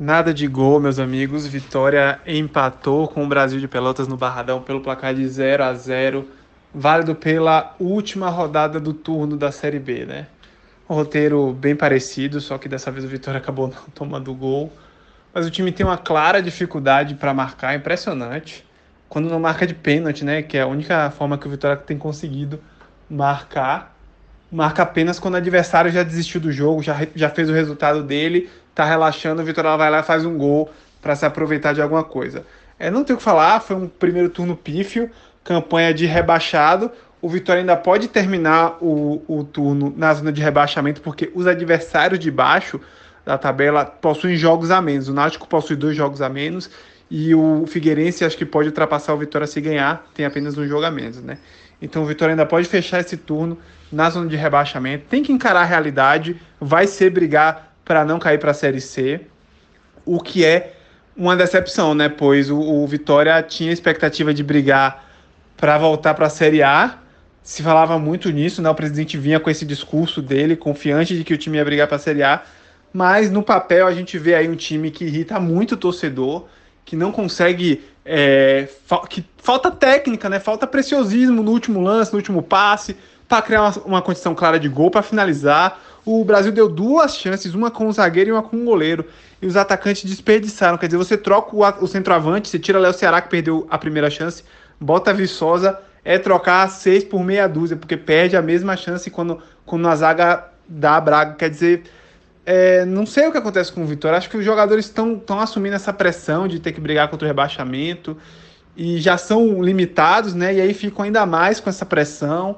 Nada de gol, meus amigos. Vitória empatou com o Brasil de Pelotas no Barradão pelo placar de 0 a 0 válido pela última rodada do turno da Série B, né? Um roteiro bem parecido, só que dessa vez o Vitória acabou não tomando gol. Mas o time tem uma clara dificuldade para marcar, impressionante. Quando não marca de pênalti, né? Que é a única forma que o Vitória tem conseguido marcar. Marca apenas quando o adversário já desistiu do jogo, já, já fez o resultado dele tá relaxando, o Vitória vai lá e faz um gol para se aproveitar de alguma coisa. É, não tem o que falar, foi um primeiro turno pífio, campanha de rebaixado. O Vitória ainda pode terminar o, o turno na zona de rebaixamento, porque os adversários de baixo da tabela possuem jogos a menos. O Náutico possui dois jogos a menos e o Figueirense acho que pode ultrapassar o Vitória se ganhar, tem apenas um jogo a menos, né? Então o Vitória ainda pode fechar esse turno na zona de rebaixamento, tem que encarar a realidade, vai ser brigar para não cair para a Série C, o que é uma decepção, né? Pois o, o Vitória tinha expectativa de brigar para voltar para a Série A. Se falava muito nisso, né? O presidente vinha com esse discurso dele, confiante de que o time ia brigar para a Série A. Mas no papel a gente vê aí um time que irrita muito o torcedor, que não consegue. É, fa que falta técnica, né? Falta preciosismo no último lance, no último passe, para criar uma, uma condição clara de gol, para finalizar o Brasil deu duas chances, uma com o zagueiro e uma com o goleiro. E os atacantes desperdiçaram. Quer dizer, você troca o, o centroavante, você tira Léo Ceará, que perdeu a primeira chance, bota Viçosa, é trocar seis por meia dúzia, porque perde a mesma chance quando, quando a zaga dá a Braga. Quer dizer, é, não sei o que acontece com o Vitória. Acho que os jogadores estão assumindo essa pressão de ter que brigar contra o rebaixamento e já são limitados, né? E aí ficam ainda mais com essa pressão.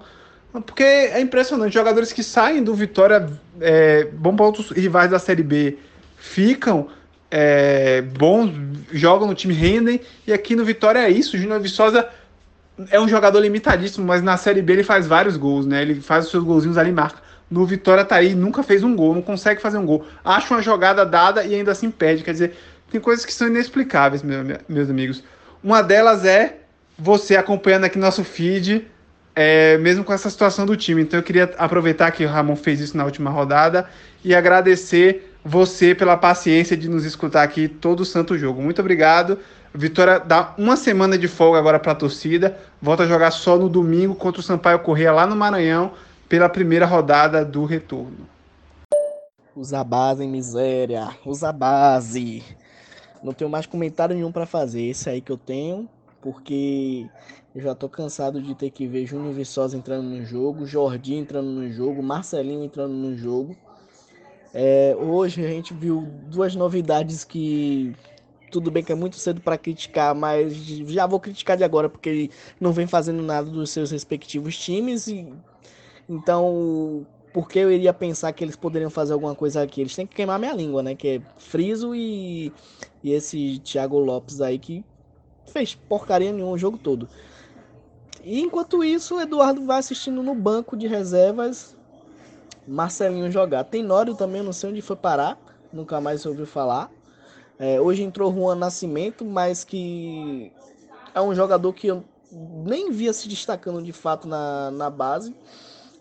Porque é impressionante, jogadores que saem do Vitória, é, bom para outros rivais da Série B, ficam é, bons, jogam no time, rendem, e aqui no Vitória é isso. O Júnior Viçosa é um jogador limitadíssimo, mas na Série B ele faz vários gols, né? Ele faz os seus golzinhos ali e marca. No Vitória tá aí, nunca fez um gol, não consegue fazer um gol. Acha uma jogada dada e ainda assim perde. Quer dizer, tem coisas que são inexplicáveis, meus amigos. Uma delas é você acompanhando aqui nosso feed é, mesmo com essa situação do time. Então eu queria aproveitar que o Ramon fez isso na última rodada e agradecer você pela paciência de nos escutar aqui todo santo jogo. Muito obrigado. Vitória dá uma semana de folga agora para a torcida. Volta a jogar só no domingo contra o Sampaio Correia lá no Maranhão pela primeira rodada do retorno. Usa base, miséria. Usa base. Não tenho mais comentário nenhum para fazer. Esse aí que eu tenho, porque eu já tô cansado de ter que ver Júnior Viçosa entrando no jogo, Jordi entrando no jogo, Marcelinho entrando no jogo. É, hoje a gente viu duas novidades que tudo bem que é muito cedo para criticar, mas já vou criticar de agora porque não vem fazendo nada dos seus respectivos times e então por que eu iria pensar que eles poderiam fazer alguma coisa aqui? Eles têm que queimar minha língua, né? Que é Friso e, e esse Thiago Lopes aí que fez porcaria nenhuma o jogo todo. E enquanto isso, o Eduardo vai assistindo no banco de reservas Marcelinho jogar. Tem Nório também, não sei onde foi parar, nunca mais ouviu falar. É, hoje entrou Juan Nascimento, mas que é um jogador que eu nem via se destacando de fato na, na base.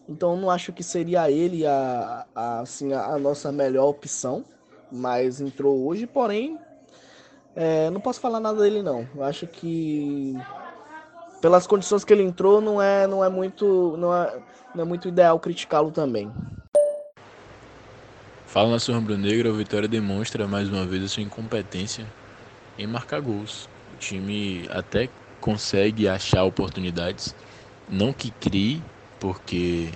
Então não acho que seria ele a, a, assim, a nossa melhor opção. Mas entrou hoje, porém, é, não posso falar nada dele não. Eu acho que pelas condições que ele entrou, não é, não é muito, não é, não é muito ideal criticá-lo também. Fala nação rubro-negra, o Vitória demonstra mais uma vez a sua incompetência em marcar gols. O time até consegue achar oportunidades, não que crie, porque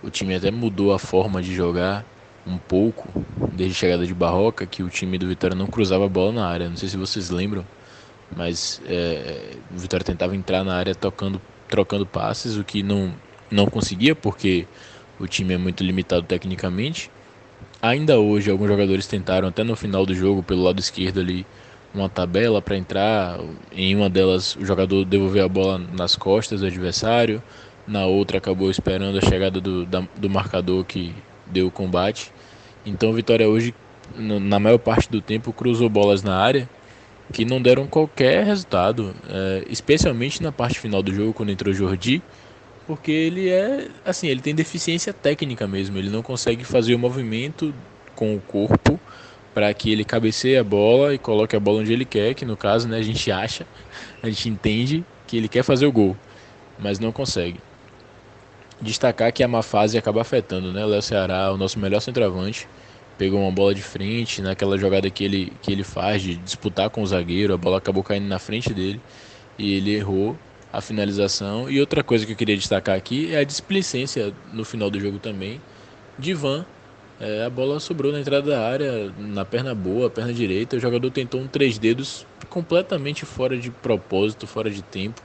o time até mudou a forma de jogar um pouco desde a chegada de Barroca, que o time do Vitória não cruzava a bola na área. Não sei se vocês lembram, mas é, o Vitória tentava entrar na área tocando, trocando passes, o que não, não conseguia porque o time é muito limitado tecnicamente. Ainda hoje, alguns jogadores tentaram, até no final do jogo, pelo lado esquerdo ali, uma tabela para entrar. Em uma delas, o jogador devolveu a bola nas costas do adversário, na outra, acabou esperando a chegada do, da, do marcador que deu o combate. Então, Vitória hoje, na maior parte do tempo, cruzou bolas na área que não deram qualquer resultado, é, especialmente na parte final do jogo quando entrou Jordi, porque ele é assim, ele tem deficiência técnica mesmo, ele não consegue fazer o movimento com o corpo para que ele cabeceie a bola e coloque a bola onde ele quer, que no caso né, a gente acha, a gente entende que ele quer fazer o gol, mas não consegue. Destacar que a má fase acaba afetando, né? Léo Ceará, o nosso melhor centroavante, pegou uma bola de frente naquela jogada que ele, que ele faz de disputar com o zagueiro, a bola acabou caindo na frente dele e ele errou a finalização. E outra coisa que eu queria destacar aqui é a displicência no final do jogo também de Van. É, a bola sobrou na entrada da área, na perna boa, perna direita. O jogador tentou um três dedos completamente fora de propósito, fora de tempo.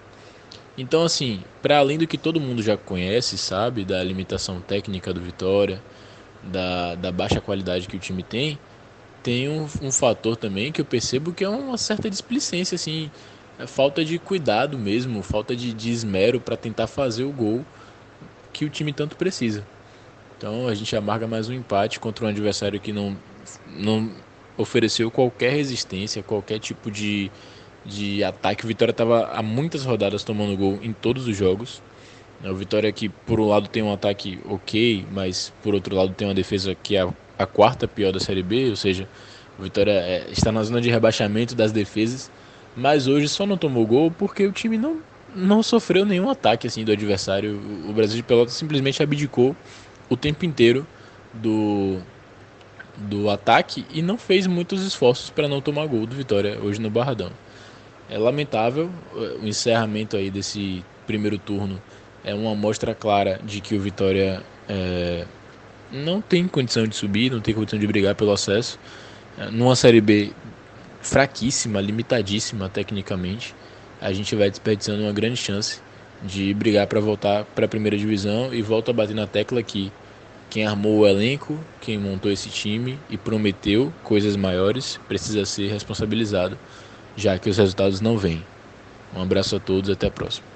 Então, assim, para além do que todo mundo já conhece, sabe, da limitação técnica do Vitória, da, da baixa qualidade que o time tem, tem um, um fator também que eu percebo que é uma certa displicência, assim, é falta de cuidado mesmo, falta de, de esmero para tentar fazer o gol que o time tanto precisa. Então a gente amarga mais um empate contra um adversário que não, não ofereceu qualquer resistência, qualquer tipo de, de ataque. O Vitória estava há muitas rodadas tomando gol em todos os jogos. O Vitória que por um lado tem um ataque ok, mas por outro lado tem uma defesa que é a, a quarta pior da Série B, ou seja, o Vitória é, está na zona de rebaixamento das defesas mas hoje só não tomou gol porque o time não, não sofreu nenhum ataque assim do adversário. O Brasil de Pelotas simplesmente abdicou o tempo inteiro do, do ataque e não fez muitos esforços para não tomar gol do Vitória hoje no Barradão. É lamentável eh, o encerramento aí desse primeiro turno. É uma amostra clara de que o Vitória é, não tem condição de subir, não tem condição de brigar pelo acesso. É, numa Série B fraquíssima, limitadíssima tecnicamente, a gente vai desperdiçando uma grande chance de brigar para voltar para a primeira divisão e volto a bater na tecla que quem armou o elenco, quem montou esse time e prometeu coisas maiores precisa ser responsabilizado, já que os resultados não vêm. Um abraço a todos, até a próxima.